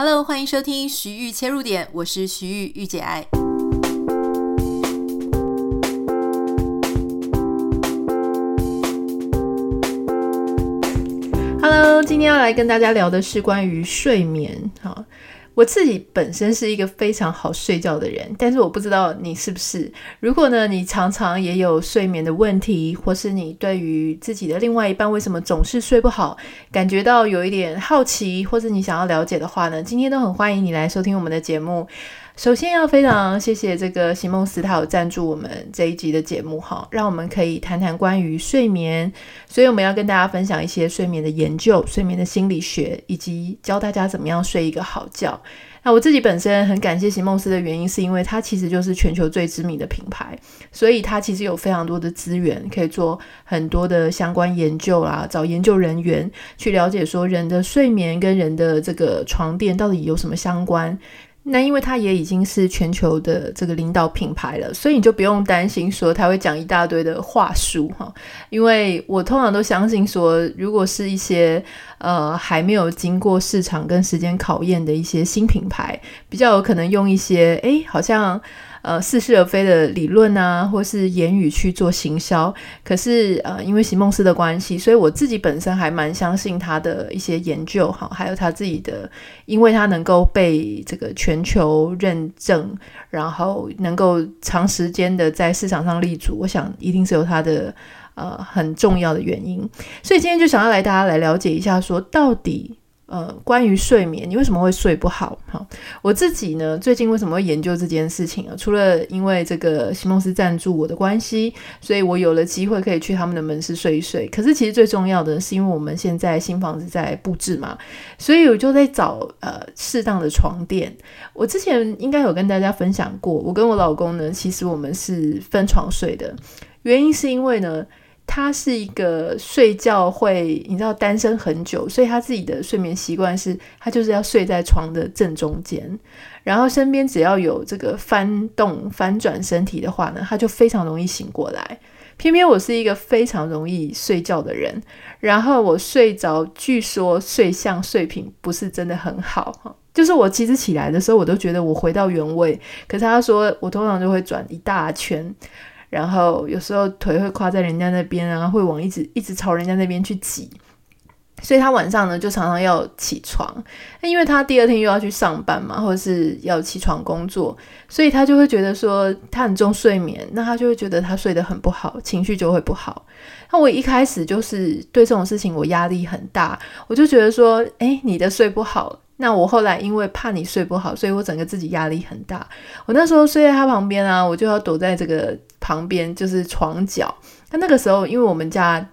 Hello，欢迎收听徐玉切入点，我是徐玉玉姐爱。Hello，今天要来跟大家聊的是关于睡眠。好，我自己本身是一个非常好睡觉的人，但是我不知道你是不是。如果呢，你常常也有睡眠的问题，或是你对于自己的另外一半为什么总是睡不好，感觉到有一点好奇，或是你想要了解的话呢，今天都很欢迎你来收听我们的节目。首先要非常谢谢这个席梦思，他有赞助我们这一集的节目哈，让我们可以谈谈关于睡眠，所以我们要跟大家分享一些睡眠的研究、睡眠的心理学，以及教大家怎么样睡一个好觉。那我自己本身很感谢席梦思的原因，是因为它其实就是全球最知名的品牌，所以它其实有非常多的资源可以做很多的相关研究啦，找研究人员去了解说人的睡眠跟人的这个床垫到底有什么相关。那因为它也已经是全球的这个领导品牌了，所以你就不用担心说他会讲一大堆的话术哈。因为我通常都相信说，如果是一些呃还没有经过市场跟时间考验的一些新品牌，比较有可能用一些诶好像。呃，似是而非的理论啊，或是言语去做行销，可是呃，因为席梦思的关系，所以我自己本身还蛮相信他的一些研究哈，还有他自己的，因为他能够被这个全球认证，然后能够长时间的在市场上立足，我想一定是有他的呃很重要的原因，所以今天就想要来大家来了解一下，说到底。呃，关于睡眠，你为什么会睡不好？哈，我自己呢，最近为什么会研究这件事情啊？除了因为这个席梦思赞助我的关系，所以我有了机会可以去他们的门市睡一睡。可是其实最重要的是，因为我们现在新房子在布置嘛，所以我就在找呃适当的床垫。我之前应该有跟大家分享过，我跟我老公呢，其实我们是分床睡的，原因是因为呢。他是一个睡觉会，你知道单身很久，所以他自己的睡眠习惯是，他就是要睡在床的正中间，然后身边只要有这个翻动、翻转身体的话呢，他就非常容易醒过来。偏偏我是一个非常容易睡觉的人，然后我睡着，据说睡相、睡品不是真的很好，就是我其实起来的时候，我都觉得我回到原位，可是他说我通常就会转一大圈。然后有时候腿会跨在人家那边啊，会往一直一直朝人家那边去挤，所以他晚上呢就常常要起床，因为他第二天又要去上班嘛，或者是要起床工作，所以他就会觉得说他很重睡眠，那他就会觉得他睡得很不好，情绪就会不好。那我一开始就是对这种事情我压力很大，我就觉得说，诶，你的睡不好。那我后来因为怕你睡不好，所以我整个自己压力很大。我那时候睡在他旁边啊，我就要躲在这个旁边，就是床角。那那个时候，因为我们家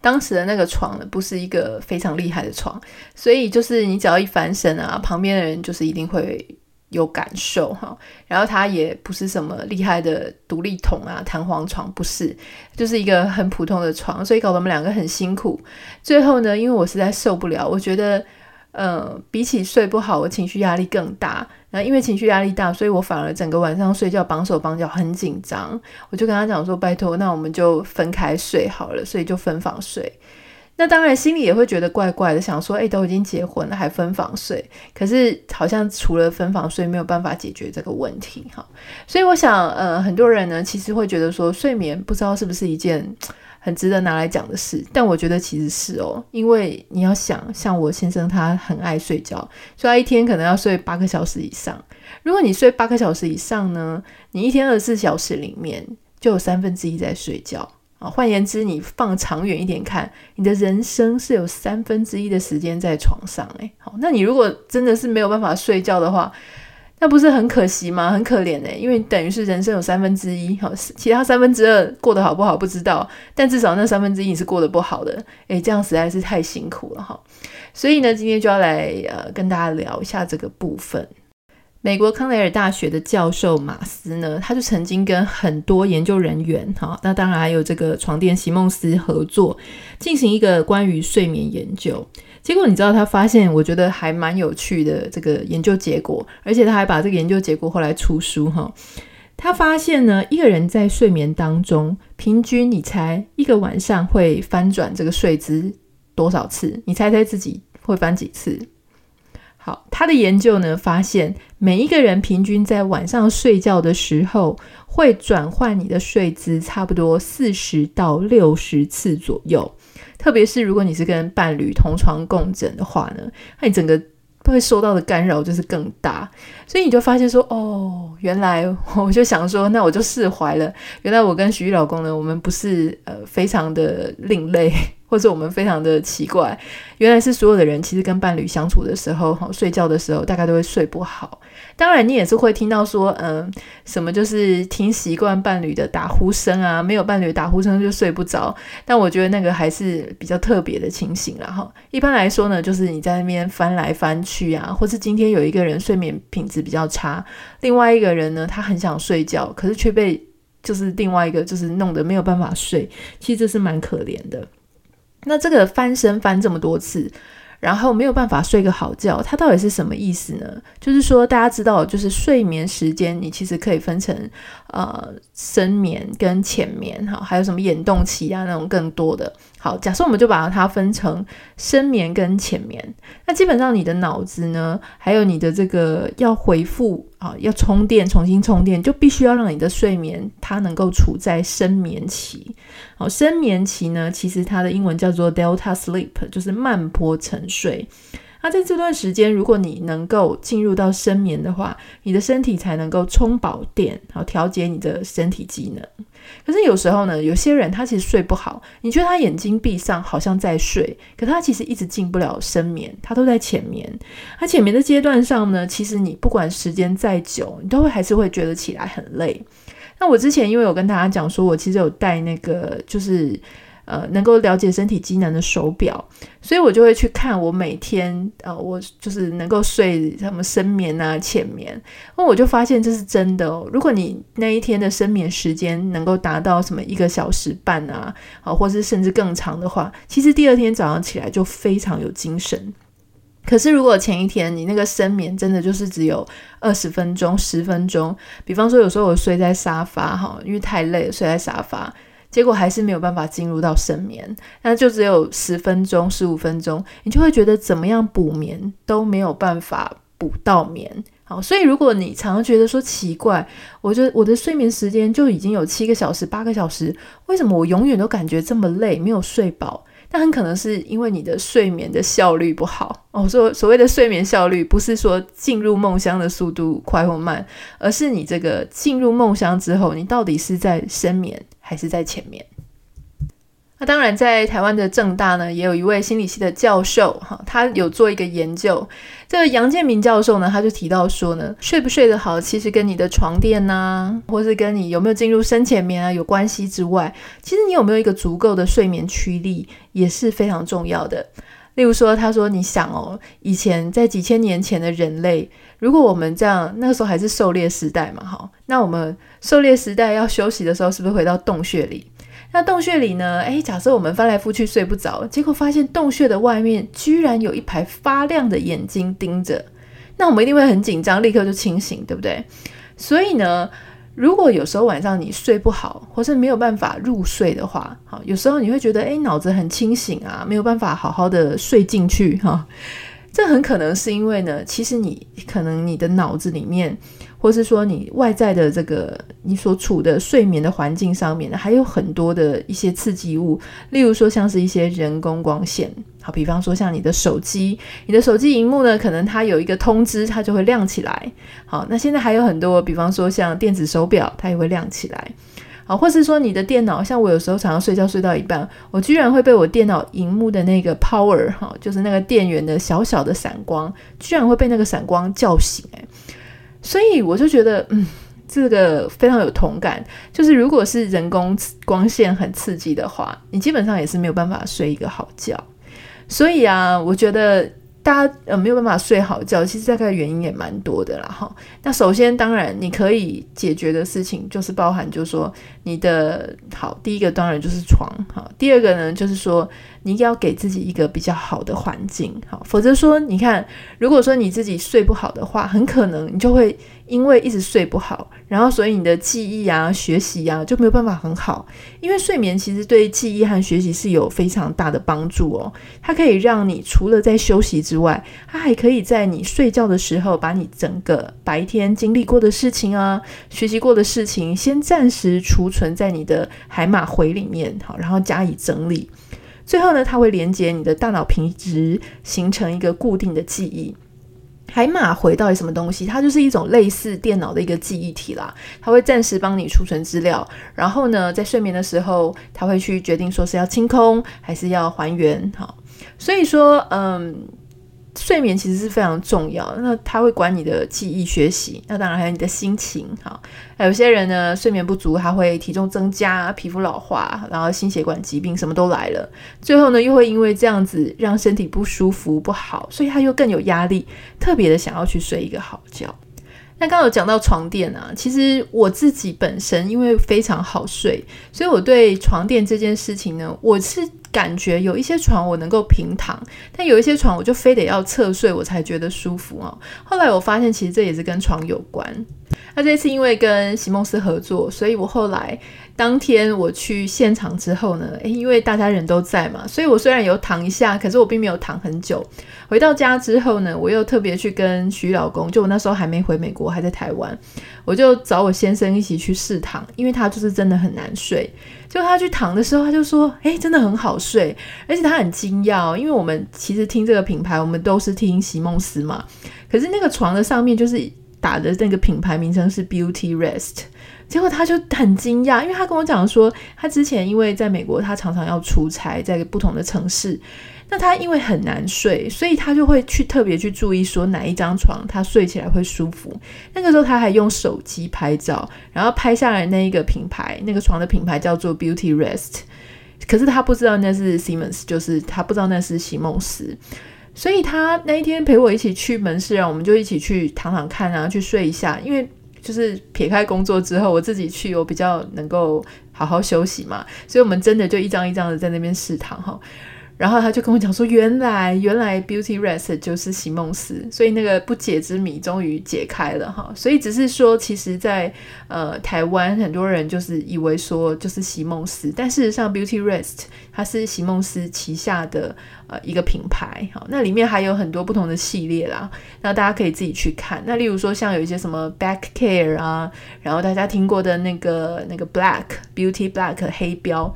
当时的那个床，不是一个非常厉害的床，所以就是你只要一翻身啊，旁边的人就是一定会有感受哈。然后它也不是什么厉害的独立桶啊、弹簧床，不是，就是一个很普通的床，所以搞得我们两个很辛苦。最后呢，因为我实在受不了，我觉得。呃，比起睡不好，我情绪压力更大。然后因为情绪压力大，所以我反而整个晚上睡觉绑手绑脚，很紧张。我就跟他讲说：“拜托，那我们就分开睡好了。”所以就分房睡。那当然心里也会觉得怪怪的，想说：“诶，都已经结婚了，还分房睡？”可是好像除了分房睡，没有办法解决这个问题哈。所以我想，呃，很多人呢，其实会觉得说，睡眠不知道是不是一件。很值得拿来讲的事，但我觉得其实是哦，因为你要想，像我先生他很爱睡觉，所以他一天可能要睡八个小时以上。如果你睡八个小时以上呢，你一天二十四小时里面就有三分之一在睡觉啊。换言之，你放长远一点看，你的人生是有三分之一的时间在床上。诶，好，那你如果真的是没有办法睡觉的话，那不是很可惜吗？很可怜欸，因为等于是人生有三分之一，好，其他三分之二过得好不好不知道，但至少那三分之一你是过得不好的，诶，这样实在是太辛苦了哈。所以呢，今天就要来呃跟大家聊一下这个部分。美国康奈尔大学的教授马斯呢，他就曾经跟很多研究人员，哈，那当然还有这个床垫席梦思合作，进行一个关于睡眠研究。结果你知道他发现，我觉得还蛮有趣的这个研究结果，而且他还把这个研究结果后来出书，哈。他发现呢，一个人在睡眠当中，平均你猜一个晚上会翻转这个睡姿多少次？你猜猜自己会翻几次？好，他的研究呢发现，每一个人平均在晚上睡觉的时候，会转换你的睡姿差不多四十到六十次左右。特别是如果你是跟伴侣同床共枕的话呢，那你整个会受到的干扰就是更大。所以你就发现说，哦，原来我就想说，那我就释怀了。原来我跟徐玉老公呢，我们不是呃非常的另类。或者我们非常的奇怪，原来是所有的人其实跟伴侣相处的时候，哈，睡觉的时候大概都会睡不好。当然，你也是会听到说，嗯，什么就是听习惯伴侣的打呼声啊，没有伴侣打呼声就睡不着。但我觉得那个还是比较特别的情形了，哈。一般来说呢，就是你在那边翻来翻去啊，或是今天有一个人睡眠品质比较差，另外一个人呢，他很想睡觉，可是却被就是另外一个就是弄得没有办法睡，其实这是蛮可怜的。那这个翻身翻这么多次，然后没有办法睡个好觉，它到底是什么意思呢？就是说，大家知道，就是睡眠时间，你其实可以分成呃深眠跟浅眠，哈，还有什么眼动期啊那种更多的。好，假设我们就把它分成深眠跟浅眠。那基本上你的脑子呢，还有你的这个要回复啊，要充电，重新充电，就必须要让你的睡眠它能够处在深眠期。好，深眠期呢，其实它的英文叫做 Delta Sleep，就是慢波沉睡。那在这段时间，如果你能够进入到深眠的话，你的身体才能够充饱电，好调节你的身体机能。可是有时候呢，有些人他其实睡不好，你觉得他眼睛闭上好像在睡，可他其实一直进不了深眠，他都在浅眠。他浅眠的阶段上呢，其实你不管时间再久，你都会还是会觉得起来很累。那我之前因为我跟大家讲说，我其实有带那个就是。呃，能够了解身体机能的手表，所以我就会去看我每天，呃，我就是能够睡什么深眠啊、浅眠，那我就发现这是真的哦。如果你那一天的深眠时间能够达到什么一个小时半啊，啊，或是甚至更长的话，其实第二天早上起来就非常有精神。可是如果前一天你那个深眠真的就是只有二十分钟、十分钟，比方说有时候我睡在沙发哈，因为太累了，睡在沙发。结果还是没有办法进入到深眠，那就只有十分钟、十五分钟，你就会觉得怎么样补眠都没有办法补到眠。好，所以如果你常常觉得说奇怪，我觉得我的睡眠时间就已经有七个小时、八个小时，为什么我永远都感觉这么累，没有睡饱？那很可能是因为你的睡眠的效率不好哦。所所谓的睡眠效率，不是说进入梦乡的速度快或慢，而是你这个进入梦乡之后，你到底是在深眠还是在前面？那当然，在台湾的政大呢，也有一位心理系的教授，哈，他有做一个研究。这个杨建明教授呢，他就提到说呢，睡不睡得好，其实跟你的床垫呐、或是跟你有没有进入深浅眠啊有关系之外，其实你有没有一个足够的睡眠驱力也是非常重要的。例如说，他说，你想哦，以前在几千年前的人类，如果我们这样，那个时候还是狩猎时代嘛，哈，那我们狩猎时代要休息的时候，是不是回到洞穴里？那洞穴里呢？诶，假设我们翻来覆去睡不着，结果发现洞穴的外面居然有一排发亮的眼睛盯着，那我们一定会很紧张，立刻就清醒，对不对？所以呢，如果有时候晚上你睡不好，或是没有办法入睡的话，好，有时候你会觉得诶，脑子很清醒啊，没有办法好好的睡进去哈。这很可能是因为呢，其实你可能你的脑子里面。或是说你外在的这个你所处的睡眠的环境上面呢，还有很多的一些刺激物，例如说像是一些人工光线，好，比方说像你的手机，你的手机荧幕呢，可能它有一个通知，它就会亮起来。好，那现在还有很多，比方说像电子手表，它也会亮起来。啊，或是说你的电脑，像我有时候常常睡觉睡到一半，我居然会被我电脑荧幕的那个 power，哈，就是那个电源的小小的闪光，居然会被那个闪光叫醒，欸，所以我就觉得，嗯，这个非常有同感。就是如果是人工光线很刺激的话，你基本上也是没有办法睡一个好觉。所以啊，我觉得大家呃没有办法睡好觉，其实大概原因也蛮多的啦。哈，那首先当然你可以解决的事情就是包含，就是说你的好，第一个当然就是床。好，第二个呢就是说你要给自己一个比较好的环境，好，否则说，你看，如果说你自己睡不好的话，很可能你就会因为一直睡不好，然后所以你的记忆啊、学习啊就没有办法很好。因为睡眠其实对记忆和学习是有非常大的帮助哦，它可以让你除了在休息之外，它还可以在你睡觉的时候，把你整个白天经历过的事情啊、学习过的事情，先暂时储存在你的海马回里面，好，然后加以整理。最后呢，它会连接你的大脑皮质，形成一个固定的记忆。海马回到底什么东西？它就是一种类似电脑的一个记忆体啦。它会暂时帮你储存资料，然后呢，在睡眠的时候，它会去决定说是要清空还是要还原。好，所以说，嗯。睡眠其实是非常重要，那它会管你的记忆、学习，那当然还有你的心情。哈，有些人呢，睡眠不足，他会体重增加、皮肤老化，然后心血管疾病什么都来了。最后呢，又会因为这样子让身体不舒服、不好，所以他又更有压力，特别的想要去睡一个好觉。那刚刚有讲到床垫啊，其实我自己本身因为非常好睡，所以我对床垫这件事情呢，我是。感觉有一些床我能够平躺，但有一些床我就非得要侧睡，我才觉得舒服哦。后来我发现，其实这也是跟床有关。那这次因为跟席梦思合作，所以我后来当天我去现场之后呢，诶，因为大家人都在嘛，所以我虽然有躺一下，可是我并没有躺很久。回到家之后呢，我又特别去跟徐老公，就我那时候还没回美国，还在台湾，我就找我先生一起去试躺，因为他就是真的很难睡。就他去躺的时候，他就说：“诶，真的很好睡。”而且他很惊讶，因为我们其实听这个品牌，我们都是听席梦思嘛。可是那个床的上面就是打的那个品牌名称是 Beauty Rest，结果他就很惊讶，因为他跟我讲说，他之前因为在美国，他常常要出差，在不同的城市。那他因为很难睡，所以他就会去特别去注意说哪一张床他睡起来会舒服。那个时候他还用手机拍照，然后拍下来那一个品牌，那个床的品牌叫做 Beauty Rest。可是他不知道那是 Siemens，就是他不知道那是席梦思。所以他那一天陪我一起去门市啊，我们就一起去躺躺看啊，去睡一下。因为就是撇开工作之后，我自己去，我比较能够好好休息嘛。所以我们真的就一张一张的在那边试躺哈。然后他就跟我讲说，原来原来 Beauty Rest 就是席梦思，所以那个不解之谜终于解开了哈。所以只是说，其实在，呃台湾很多人就是以为说就是席梦思，但事实上 Beauty Rest 它是席梦思旗下的呃一个品牌哈。那里面还有很多不同的系列啦，那大家可以自己去看。那例如说像有一些什么 Back Care 啊，然后大家听过的那个那个 Black Beauty Black 黑标。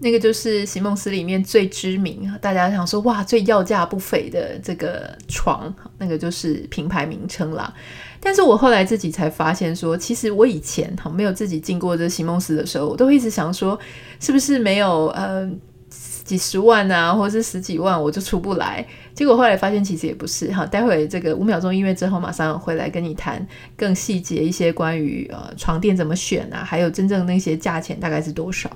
那个就是席梦思里面最知名，大家想说哇，最要价不菲的这个床，那个就是品牌名称啦。但是我后来自己才发现说，其实我以前哈没有自己进过这席梦思的时候，我都一直想说，是不是没有呃几十万啊，或者是十几万我就出不来？结果后来发现其实也不是哈。待会这个五秒钟音乐之后，马上回来跟你谈更细节一些关于呃床垫怎么选啊，还有真正那些价钱大概是多少。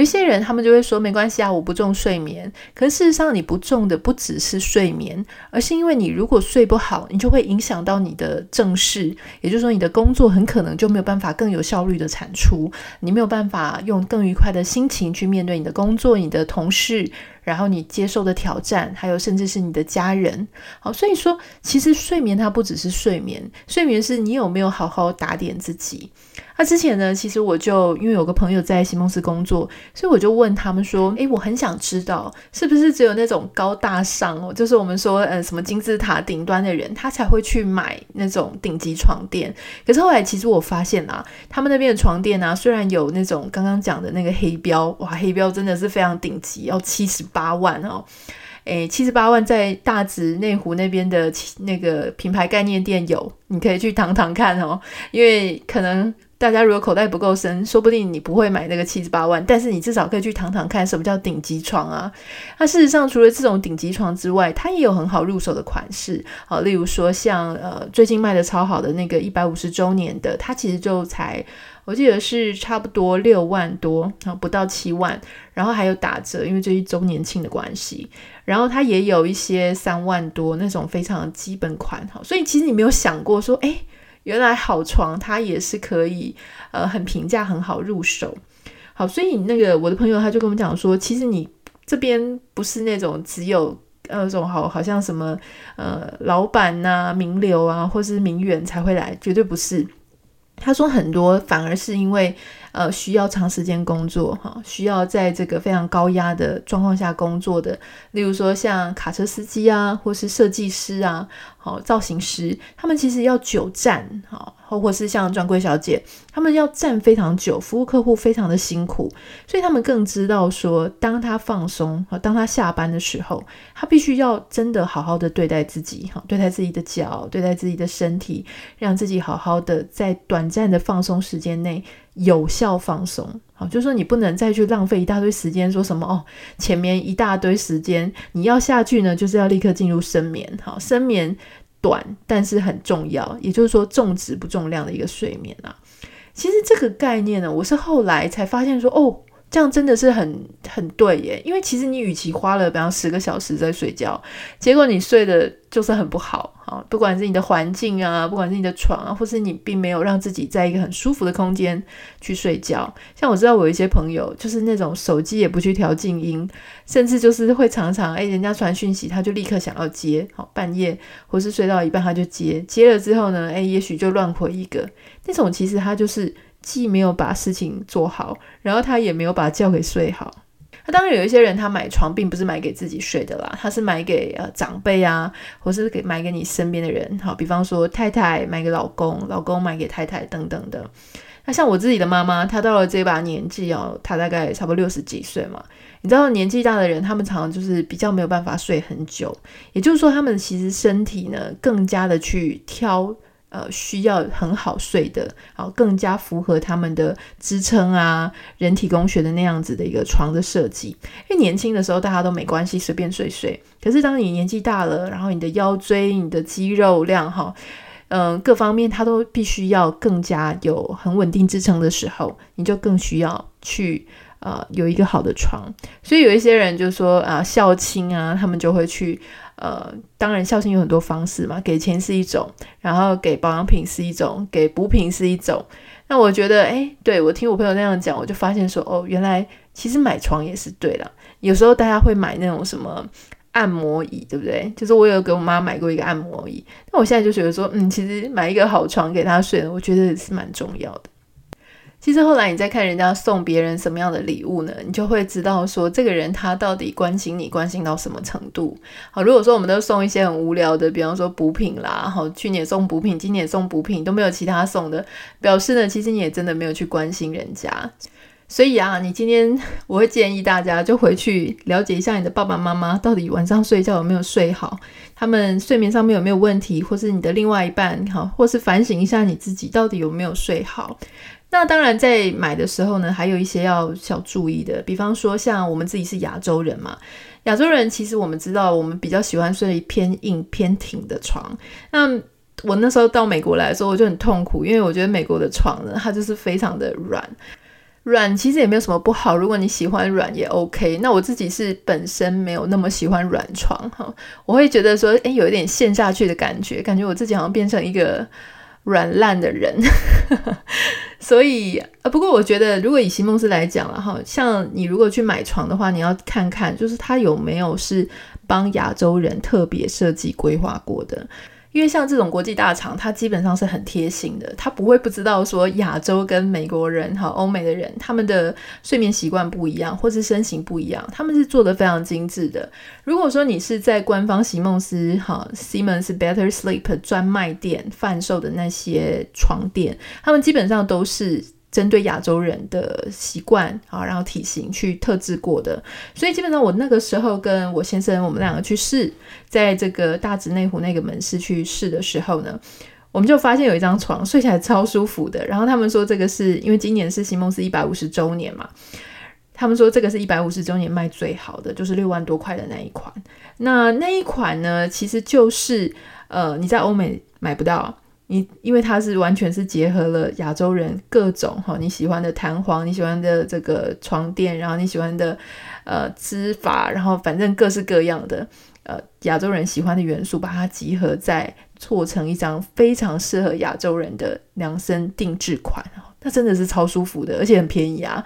有一些人，他们就会说没关系啊，我不重睡眠。可是事实上，你不重的不只是睡眠，而是因为你如果睡不好，你就会影响到你的正事，也就是说，你的工作很可能就没有办法更有效率的产出，你没有办法用更愉快的心情去面对你的工作、你的同事。然后你接受的挑战，还有甚至是你的家人，好，所以说其实睡眠它不只是睡眠，睡眠是你有没有好好打点自己。那之前呢，其实我就因为有个朋友在席梦思工作，所以我就问他们说，诶，我很想知道是不是只有那种高大上哦，就是我们说呃什么金字塔顶端的人，他才会去买那种顶级床垫。可是后来其实我发现啊，他们那边的床垫啊，虽然有那种刚刚讲的那个黑标，哇，黑标真的是非常顶级，要七十八万哦，诶，七十八万在大直内湖那边的那个品牌概念店有，你可以去躺躺看哦，因为可能大家如果口袋不够深，说不定你不会买那个七十八万，但是你至少可以去躺躺看什么叫顶级床啊。那事实上，除了这种顶级床之外，它也有很好入手的款式，好，例如说像呃最近卖的超好的那个一百五十周年的，它其实就才。我记得是差不多六万多，啊，不到七万，然后还有打折，因为这一周年庆的关系，然后它也有一些三万多那种非常基本款，哈，所以其实你没有想过说，诶，原来好床它也是可以，呃，很平价很好入手，好，所以那个我的朋友他就跟我们讲说，其实你这边不是那种只有。那种好好像什么呃老板呐、啊、名流啊，或是名媛才会来，绝对不是。他说很多反而是因为呃需要长时间工作哈，需要在这个非常高压的状况下工作的，例如说像卡车司机啊，或是设计师啊，好造型师，他们其实要久站哈。或或是像专柜小姐，他们要站非常久，服务客户非常的辛苦，所以他们更知道说，当他放松，当他下班的时候，他必须要真的好好的对待自己，哈，对待自己的脚，对待自己的身体，让自己好好的在短暂的放松时间内有效放松，好，就是说你不能再去浪费一大堆时间，说什么哦，前面一大堆时间你要下去呢，就是要立刻进入深眠，好，深眠。短，但是很重要，也就是说重质不重量的一个睡眠啊。其实这个概念呢，我是后来才发现说，哦。这样真的是很很对耶，因为其实你与其花了比方十个小时在睡觉，结果你睡的就是很不好啊，不管是你的环境啊，不管是你的床啊，或是你并没有让自己在一个很舒服的空间去睡觉。像我知道我有一些朋友，就是那种手机也不去调静音，甚至就是会常常诶，人家传讯息他就立刻想要接，好，半夜或是睡到一半他就接，接了之后呢，诶，也许就乱回一个，那种其实他就是。既没有把事情做好，然后他也没有把觉给睡好。那当然有一些人，他买床并不是买给自己睡的啦，他是买给呃长辈啊，或是给买给你身边的人。好，比方说太太买给老公，老公买给太太等等的。那像我自己的妈妈，她到了这把年纪哦，她大概差不多六十几岁嘛。你知道年纪大的人，他们常常就是比较没有办法睡很久，也就是说，他们其实身体呢更加的去挑。呃，需要很好睡的，然后更加符合他们的支撑啊，人体工学的那样子的一个床的设计。因为年轻的时候大家都没关系，随便睡睡。可是当你年纪大了，然后你的腰椎、你的肌肉量哈，嗯、各方面它都必须要更加有很稳定支撑的时候，你就更需要去呃有一个好的床。所以有一些人就说啊，孝亲啊，他们就会去。呃，当然孝心有很多方式嘛，给钱是一种，然后给保养品是一种，给补品是一种。那我觉得，诶，对，我听我朋友那样讲，我就发现说，哦，原来其实买床也是对的。有时候大家会买那种什么按摩椅，对不对？就是我有给我妈买过一个按摩椅，那我现在就觉得说，嗯，其实买一个好床给她睡，我觉得是蛮重要的。其实后来你再看人家送别人什么样的礼物呢，你就会知道说这个人他到底关心你关心到什么程度。好，如果说我们都送一些很无聊的，比方说补品啦，好，去年送补品，今年送补品都没有其他送的，表示呢，其实你也真的没有去关心人家。所以啊，你今天我会建议大家就回去了解一下你的爸爸妈妈到底晚上睡觉有没有睡好，他们睡眠上面有没有问题，或是你的另外一半，好，或是反省一下你自己到底有没有睡好。那当然，在买的时候呢，还有一些要小注意的，比方说像我们自己是亚洲人嘛，亚洲人其实我们知道，我们比较喜欢睡偏硬偏挺的床。那我那时候到美国来的时候，我就很痛苦，因为我觉得美国的床呢，它就是非常的软，软其实也没有什么不好，如果你喜欢软也 OK。那我自己是本身没有那么喜欢软床哈，我会觉得说，诶，有一点陷下去的感觉，感觉我自己好像变成一个软烂的人。所以，呃，不过我觉得，如果以席梦思来讲了哈，像你如果去买床的话，你要看看，就是它有没有是帮亚洲人特别设计规划过的。因为像这种国际大厂，它基本上是很贴心的，它不会不知道说亚洲跟美国人哈、欧美的人他们的睡眠习惯不一样，或是身形不一样，他们是做的非常精致的。如果说你是在官方席梦思哈 Siemens Better Sleep 专卖店贩售的那些床垫，他们基本上都是。针对亚洲人的习惯啊，然后体型去特制过的，所以基本上我那个时候跟我先生我们两个去试，在这个大直内湖那个门市去试的时候呢，我们就发现有一张床睡起来超舒服的。然后他们说这个是因为今年是席梦思一百五十周年嘛，他们说这个是一百五十周年卖最好的，就是六万多块的那一款。那那一款呢，其实就是呃你在欧美买不到。你因为它是完全是结合了亚洲人各种哈你喜欢的弹簧，你喜欢的这个床垫，然后你喜欢的呃织法，然后反正各式各样的呃亚洲人喜欢的元素，把它集合在做成一张非常适合亚洲人的量身定制款，那真的是超舒服的，而且很便宜啊。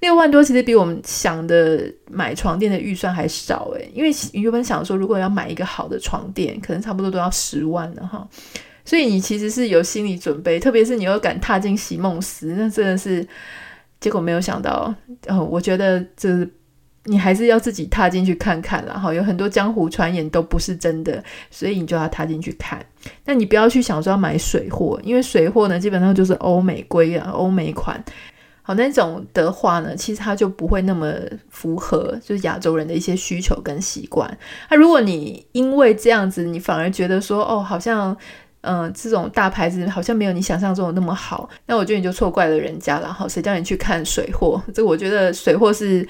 六万多其实比我们想的买床垫的预算还少诶，因为原本想说如果要买一个好的床垫，可能差不多都要十万了哈，所以你其实是有心理准备，特别是你又敢踏进席梦思，那真的是结果没有想到，嗯，我觉得这你还是要自己踏进去看看啦哈，有很多江湖传言都不是真的，所以你就要踏进去看，那你不要去想说要买水货，因为水货呢基本上就是欧美规啊，欧美款。好，那种的话呢，其实它就不会那么符合就是亚洲人的一些需求跟习惯。那如果你因为这样子，你反而觉得说，哦，好像，嗯、这种大牌子好像没有你想象中的那么好，那我觉得你就错怪了人家了。哈，谁叫你去看水货？这我觉得水货是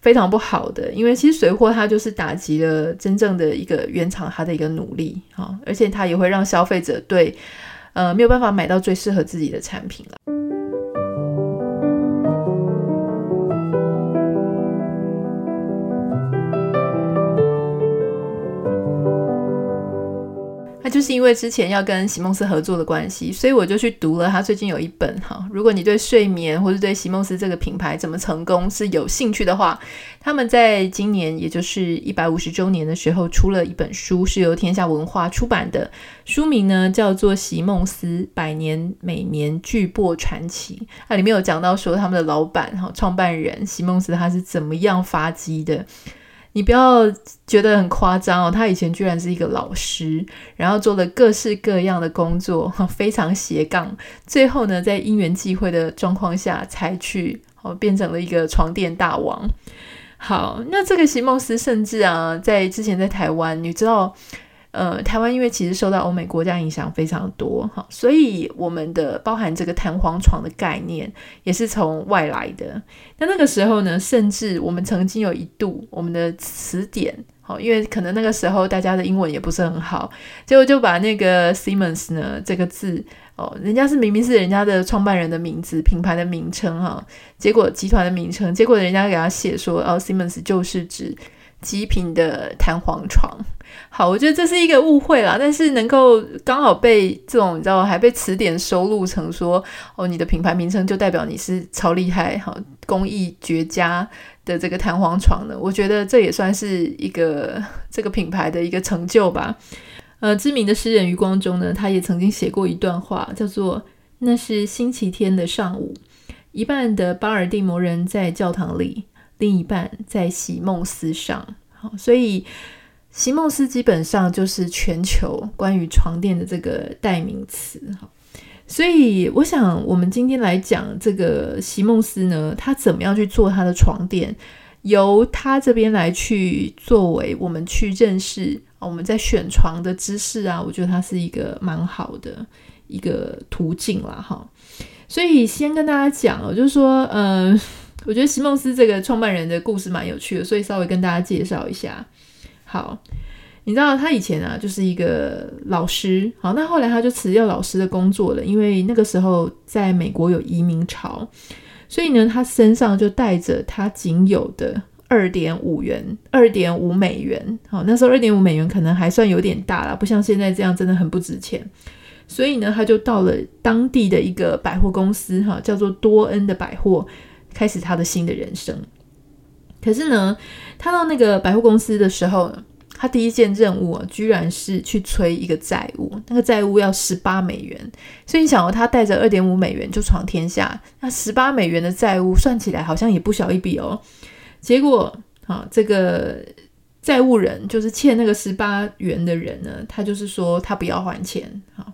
非常不好的，因为其实水货它就是打击了真正的一个原厂它的一个努力哈，而且它也会让消费者对，呃，没有办法买到最适合自己的产品了。那就是因为之前要跟席梦思合作的关系，所以我就去读了他最近有一本哈。如果你对睡眠或者对席梦思这个品牌怎么成功是有兴趣的话，他们在今年也就是一百五十周年的时候出了一本书，是由天下文化出版的，书名呢叫做《席梦思百年美眠巨擘传奇》。它里面有讲到说他们的老板哈创办人席梦思他是怎么样发迹的。你不要觉得很夸张哦，他以前居然是一个老师，然后做了各式各样的工作，非常斜杠。最后呢，在因缘际会的状况下，才去哦变成了一个床垫大王。好，那这个席梦思甚至啊，在之前在台湾，你知道。呃，台湾因为其实受到欧美国家影响非常多哈，所以我们的包含这个弹簧床的概念也是从外来的。那那个时候呢，甚至我们曾经有一度，我们的词典，好，因为可能那个时候大家的英文也不是很好，结果就把那个 Siemens 呢这个字哦，人家是明明是人家的创办人的名字、品牌的名称哈，结果集团的名称，结果人家给他写说哦，Siemens 就是指极品的弹簧床。好，我觉得这是一个误会啦，但是能够刚好被这种你知道还被词典收录成说哦，你的品牌名称就代表你是超厉害哈，工艺绝佳的这个弹簧床呢，我觉得这也算是一个这个品牌的一个成就吧。呃，知名的诗人余光中呢，他也曾经写过一段话，叫做“那是星期天的上午，一半的巴尔的摩人在教堂里，另一半在席梦思上”。好，所以。席梦思基本上就是全球关于床垫的这个代名词，所以我想我们今天来讲这个席梦思呢，他怎么样去做他的床垫，由他这边来去作为我们去认识我们在选床的知识啊，我觉得它是一个蛮好的一个途径啦，哈。所以先跟大家讲，就是说，嗯，我觉得席梦思这个创办人的故事蛮有趣的，所以稍微跟大家介绍一下。好，你知道他以前啊就是一个老师，好，那后来他就辞掉老师的工作了，因为那个时候在美国有移民潮，所以呢，他身上就带着他仅有的二点五元、二点五美元，好，那时候二点五美元可能还算有点大了，不像现在这样真的很不值钱，所以呢，他就到了当地的一个百货公司，哈，叫做多恩的百货，开始他的新的人生。可是呢，他到那个百货公司的时候，他第一件任务啊，居然是去催一个债务，那个债务要十八美元。所以你想哦，他带着二点五美元就闯天下，那十八美元的债务算起来好像也不小一笔哦。结果啊，这个债务人就是欠那个十八元的人呢，他就是说他不要还钱。好，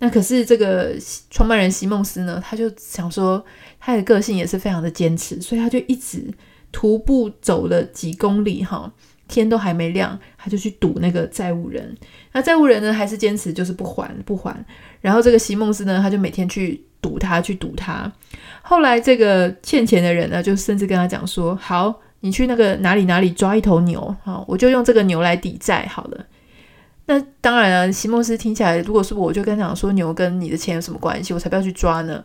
那可是这个创办人席梦思呢，他就想说他的个性也是非常的坚持，所以他就一直。徒步走了几公里，哈，天都还没亮，他就去堵那个债务人。那债务人呢，还是坚持就是不还不还。然后这个席梦思呢，他就每天去堵他，去堵他。后来这个欠钱的人呢，就甚至跟他讲说：“好，你去那个哪里哪里抓一头牛，好，我就用这个牛来抵债好了。”那当然了，席梦思听起来，如果是，我就跟他讲说，牛跟你的钱有什么关系？我才不要去抓呢。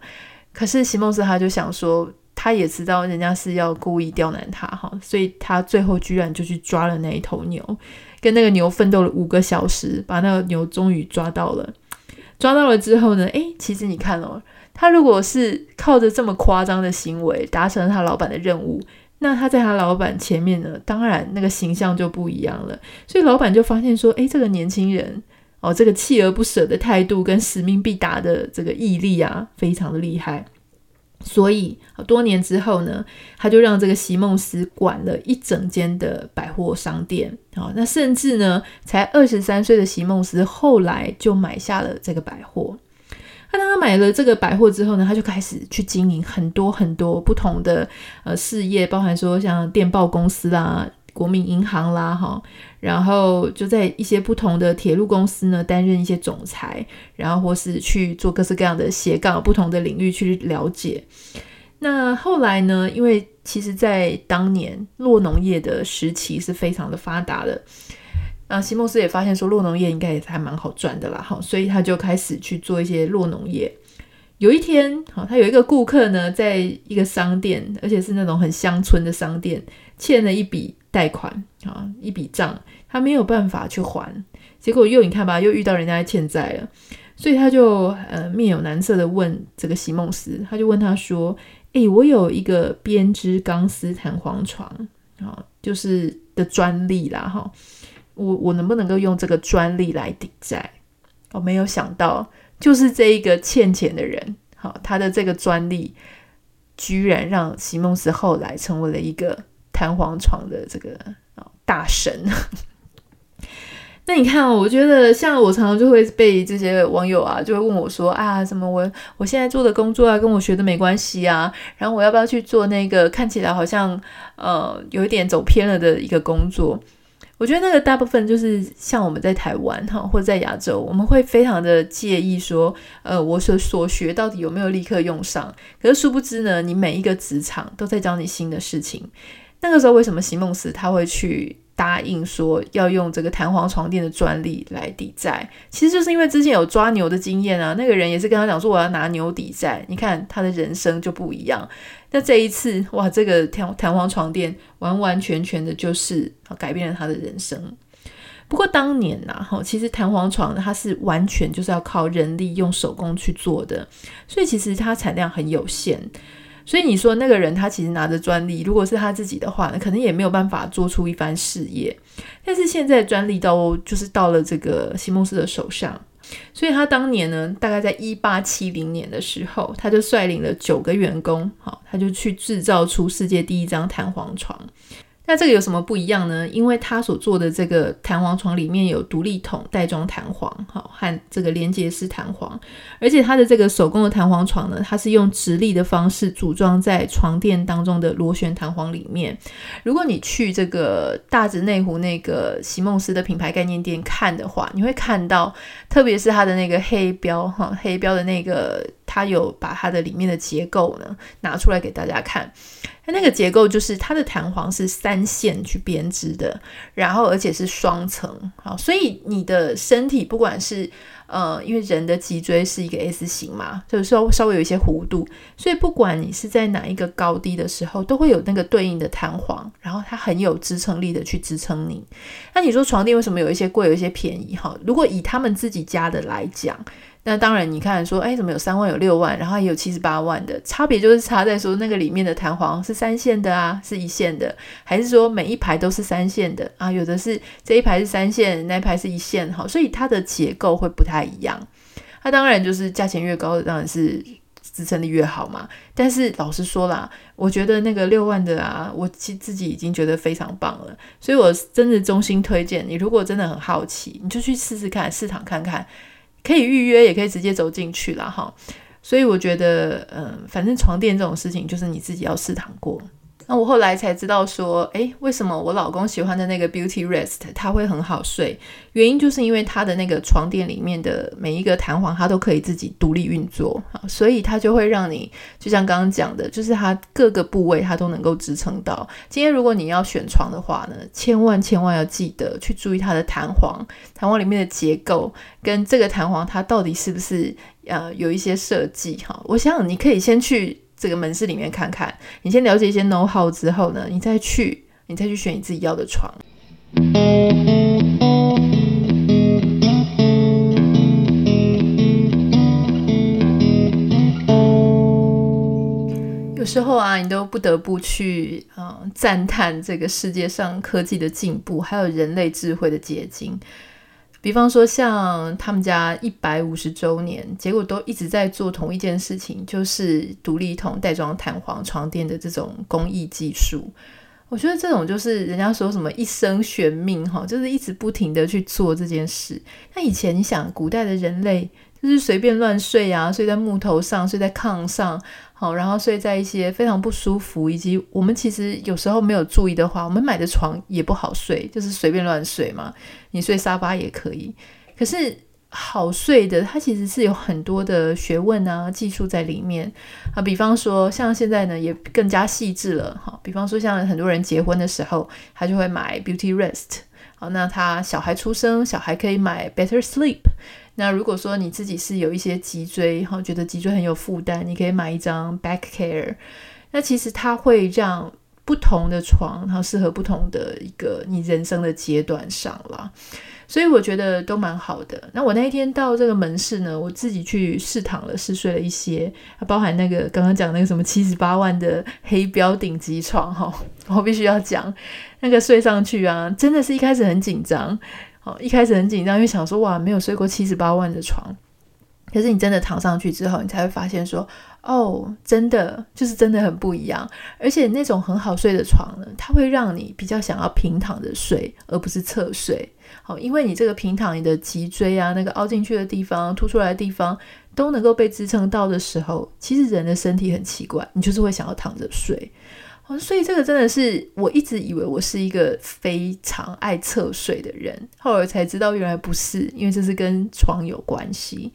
可是席梦思他就想说，他也知道人家是要故意刁难他哈，所以他最后居然就去抓了那一头牛，跟那个牛奋斗了五个小时，把那个牛终于抓到了。抓到了之后呢，诶，其实你看哦，他如果是靠着这么夸张的行为达成了他老板的任务。那他在他老板前面呢，当然那个形象就不一样了。所以老板就发现说，诶，这个年轻人哦，这个锲而不舍的态度跟使命必达的这个毅力啊，非常的厉害。所以多年之后呢，他就让这个席梦思管了一整间的百货商店啊。那甚至呢，才二十三岁的席梦思后来就买下了这个百货。那当他买了这个百货之后呢，他就开始去经营很多很多不同的呃事业，包含说像电报公司啦、国民银行啦，哈，然后就在一些不同的铁路公司呢担任一些总裁，然后或是去做各式各样的斜杠，不同的领域去了解。那后来呢，因为其实在当年洛农业的时期是非常的发达的。啊，席梦思也发现说，洛农业应该也还蛮好赚的啦，哈，所以他就开始去做一些洛农业。有一天，好，他有一个顾客呢，在一个商店，而且是那种很乡村的商店，欠了一笔贷款啊，一笔账，他没有办法去还，结果又你看吧，又遇到人家欠债了，所以他就呃面有难色的问这个席梦思，他就问他说：“诶，我有一个编织钢丝弹簧床啊，就是的专利啦，哈。”我我能不能够用这个专利来抵债？我没有想到，就是这一个欠钱的人，好，他的这个专利居然让席梦思后来成为了一个弹簧床的这个大神。那你看，我觉得像我常常就会被这些网友啊，就会问我说啊，什么我我现在做的工作啊，跟我学的没关系啊，然后我要不要去做那个看起来好像呃有一点走偏了的一个工作？我觉得那个大部分就是像我们在台湾哈，或者在亚洲，我们会非常的介意说，呃，我所所学到底有没有立刻用上？可是殊不知呢，你每一个职场都在教你新的事情。那个时候为什么席梦思他会去？答应说要用这个弹簧床垫的专利来抵债，其实就是因为之前有抓牛的经验啊。那个人也是跟他讲说我要拿牛抵债，你看他的人生就不一样。那这一次哇，这个弹弹簧床垫完完全全的就是改变了他的人生。不过当年呐，哈，其实弹簧床它是完全就是要靠人力用手工去做的，所以其实它产量很有限。所以你说那个人他其实拿着专利，如果是他自己的话，那可能也没有办法做出一番事业。但是现在专利都就是到了这个席梦思的手上，所以他当年呢，大概在一八七零年的时候，他就率领了九个员工，好，他就去制造出世界第一张弹簧床。那这个有什么不一样呢？因为他所做的这个弹簧床里面有独立筒袋装弹簧，好，和这个连接式弹簧，而且它的这个手工的弹簧床呢，它是用直立的方式组装在床垫当中的螺旋弹簧里面。如果你去这个大直内湖那个席梦思的品牌概念店看的话，你会看到，特别是它的那个黑标哈，黑标的那个，它有把它的里面的结构呢拿出来给大家看。它那个结构就是它的弹簧是三线去编织的，然后而且是双层，好，所以你的身体不管是呃，因为人的脊椎是一个 S 型嘛，就是稍稍微有一些弧度，所以不管你是在哪一个高低的时候，都会有那个对应的弹簧，然后它很有支撑力的去支撑你。那你说床垫为什么有一些贵，有一些便宜？哈，如果以他们自己家的来讲。那当然，你看说，哎，怎么有三万有六万，然后也有七十八万的差别，就是差在说那个里面的弹簧是三线的啊，是一线的，还是说每一排都是三线的啊？有的是这一排是三线，那一排是一线，好，所以它的结构会不太一样。那当然就是价钱越高的，当然是支撑力越好嘛。但是老实说啦，我觉得那个六万的啊，我其自己已经觉得非常棒了，所以我真的衷心推荐你，如果真的很好奇，你就去试试看，市场看看。可以预约，也可以直接走进去了哈。所以我觉得，嗯，反正床垫这种事情，就是你自己要试躺过。那我后来才知道说，诶，为什么我老公喜欢的那个 Beauty Rest 它会很好睡？原因就是因为它的那个床垫里面的每一个弹簧，它都可以自己独立运作，所以它就会让你就像刚刚讲的，就是它各个部位它都能够支撑到。今天如果你要选床的话呢，千万千万要记得去注意它的弹簧，弹簧里面的结构跟这个弹簧它到底是不是呃有一些设计哈。我想你可以先去。这个门市里面看看，你先了解一些 know how 之后呢，你再去，你再去选你自己要的床。有时候啊，你都不得不去啊、呃、赞叹这个世界上科技的进步，还有人类智慧的结晶。比方说，像他们家一百五十周年，结果都一直在做同一件事情，就是独立筒袋装弹簧床垫的这种工艺技术。我觉得这种就是人家说什么一生悬命哈，就是一直不停的去做这件事。那以前你想，古代的人类就是随便乱睡啊，睡在木头上，睡在炕上。好，然后睡在一些非常不舒服，以及我们其实有时候没有注意的话，我们买的床也不好睡，就是随便乱睡嘛。你睡沙发也可以，可是好睡的，它其实是有很多的学问啊、技术在里面啊。比方说，像现在呢，也更加细致了。哈，比方说，像很多人结婚的时候，他就会买 Beauty Rest。好，那他小孩出生，小孩可以买 Better Sleep。那如果说你自己是有一些脊椎哈，觉得脊椎很有负担，你可以买一张 Back Care。那其实它会让不同的床，然后适合不同的一个你人生的阶段上了，所以我觉得都蛮好的。那我那一天到这个门市呢，我自己去试躺了，试睡了一些，包含那个刚刚讲那个什么七十八万的黑标顶级床哈，我必须要讲那个睡上去啊，真的是一开始很紧张。哦，一开始很紧张，因为想说哇，没有睡过七十八万的床。可是你真的躺上去之后，你才会发现说，哦，真的就是真的很不一样。而且那种很好睡的床呢，它会让你比较想要平躺着睡，而不是侧睡。好，因为你这个平躺，你的脊椎啊，那个凹进去的地方、凸出来的地方都能够被支撑到的时候，其实人的身体很奇怪，你就是会想要躺着睡。所以这个真的是我一直以为我是一个非常爱侧睡的人，后来才知道原来不是，因为这是跟床有关系。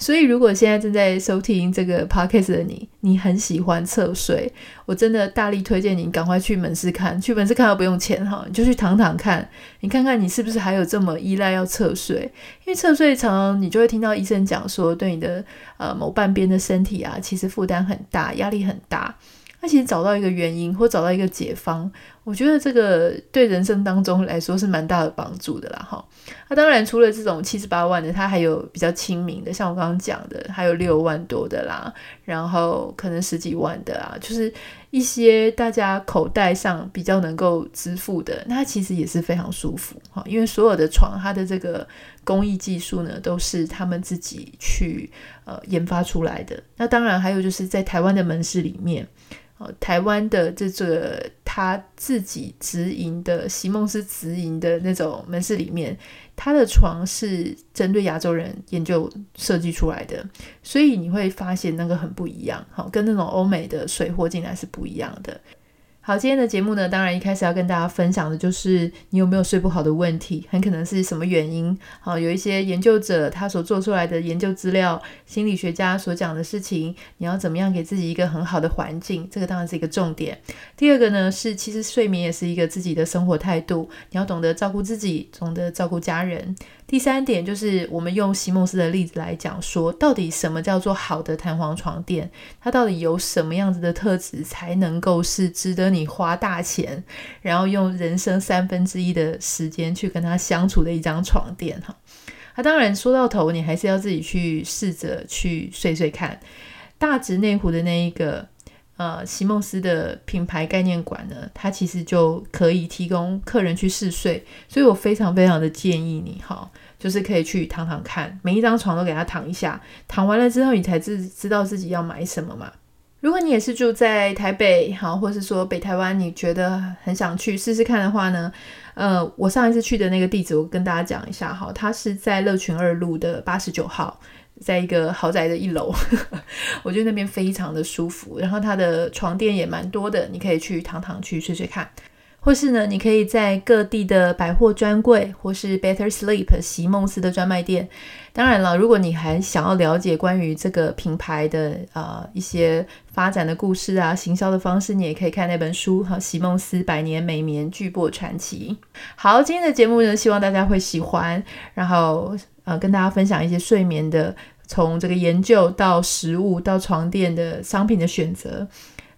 所以如果现在正在收听这个 podcast 的你，你很喜欢侧睡，我真的大力推荐你赶快去门市看，去门市看都不用钱哈，你就去躺躺看，你看看你是不是还有这么依赖要侧睡，因为侧睡常常你就会听到医生讲说，对你的呃某半边的身体啊，其实负担很大，压力很大。那其实找到一个原因，或找到一个解方，我觉得这个对人生当中来说是蛮大的帮助的啦，哈。那当然除了这种七十八万的，它还有比较亲民的，像我刚刚讲的，还有六万多的啦，然后可能十几万的啊，就是一些大家口袋上比较能够支付的，那其实也是非常舒服，哈。因为所有的床，它的这个工艺技术呢，都是他们自己去呃研发出来的。那当然还有就是在台湾的门市里面。台湾的这个他自己直营的席梦思直营的那种门市里面，他的床是针对亚洲人研究设计出来的，所以你会发现那个很不一样，好，跟那种欧美的水货进来是不一样的。好，今天的节目呢，当然一开始要跟大家分享的就是你有没有睡不好的问题，很可能是什么原因。好，有一些研究者他所做出来的研究资料，心理学家所讲的事情，你要怎么样给自己一个很好的环境，这个当然是一个重点。第二个呢，是其实睡眠也是一个自己的生活态度，你要懂得照顾自己，懂得照顾家人。第三点就是，我们用席梦思的例子来讲说，到底什么叫做好的弹簧床垫？它到底有什么样子的特质，才能够是值得你你花大钱，然后用人生三分之一的时间去跟他相处的一张床垫？哈，那当然说到头，你还是要自己去试着去睡睡看。大直内湖的那一个呃席梦思的品牌概念馆呢，它其实就可以提供客人去试睡，所以我非常非常的建议你哈。就是可以去躺躺看，每一张床都给他躺一下，躺完了之后，你才知知道自己要买什么嘛。如果你也是住在台北，好，或是说北台湾，你觉得很想去试试看的话呢，呃，我上一次去的那个地址，我跟大家讲一下哈，它是在乐群二路的八十九号。在一个豪宅的一楼，我觉得那边非常的舒服。然后它的床垫也蛮多的，你可以去躺躺去睡睡看。或是呢，你可以在各地的百货专柜，或是 Better Sleep 席梦思的专卖店。当然了，如果你还想要了解关于这个品牌的、呃、一些发展的故事啊、行销的方式，你也可以看那本书哈，《席梦思百年美眠巨擘传奇》。好，今天的节目呢，希望大家会喜欢，然后呃跟大家分享一些睡眠的，从这个研究到食物到床垫的商品的选择。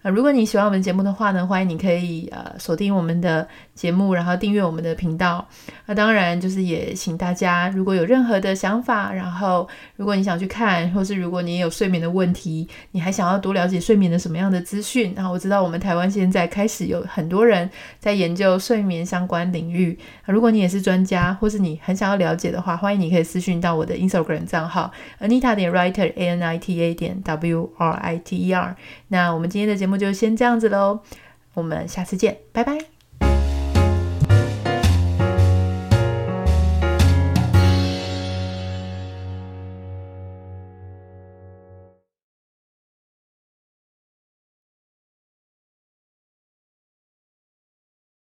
啊，如果你喜欢我们节目的话呢，欢迎你可以呃锁定我们的节目，然后订阅我们的频道。那当然就是也请大家，如果有任何的想法，然后如果你想去看，或是如果你也有睡眠的问题，你还想要多了解睡眠的什么样的资讯，然后我知道我们台湾现在开始有很多人在研究睡眠相关领域。如果你也是专家，或是你很想要了解的话，欢迎你可以私讯到我的 Instagram 账号 Anita 点 Writer A N I T A 点 W R I T E R。那我们今天的节目就先这样子喽，我们下次见，拜拜。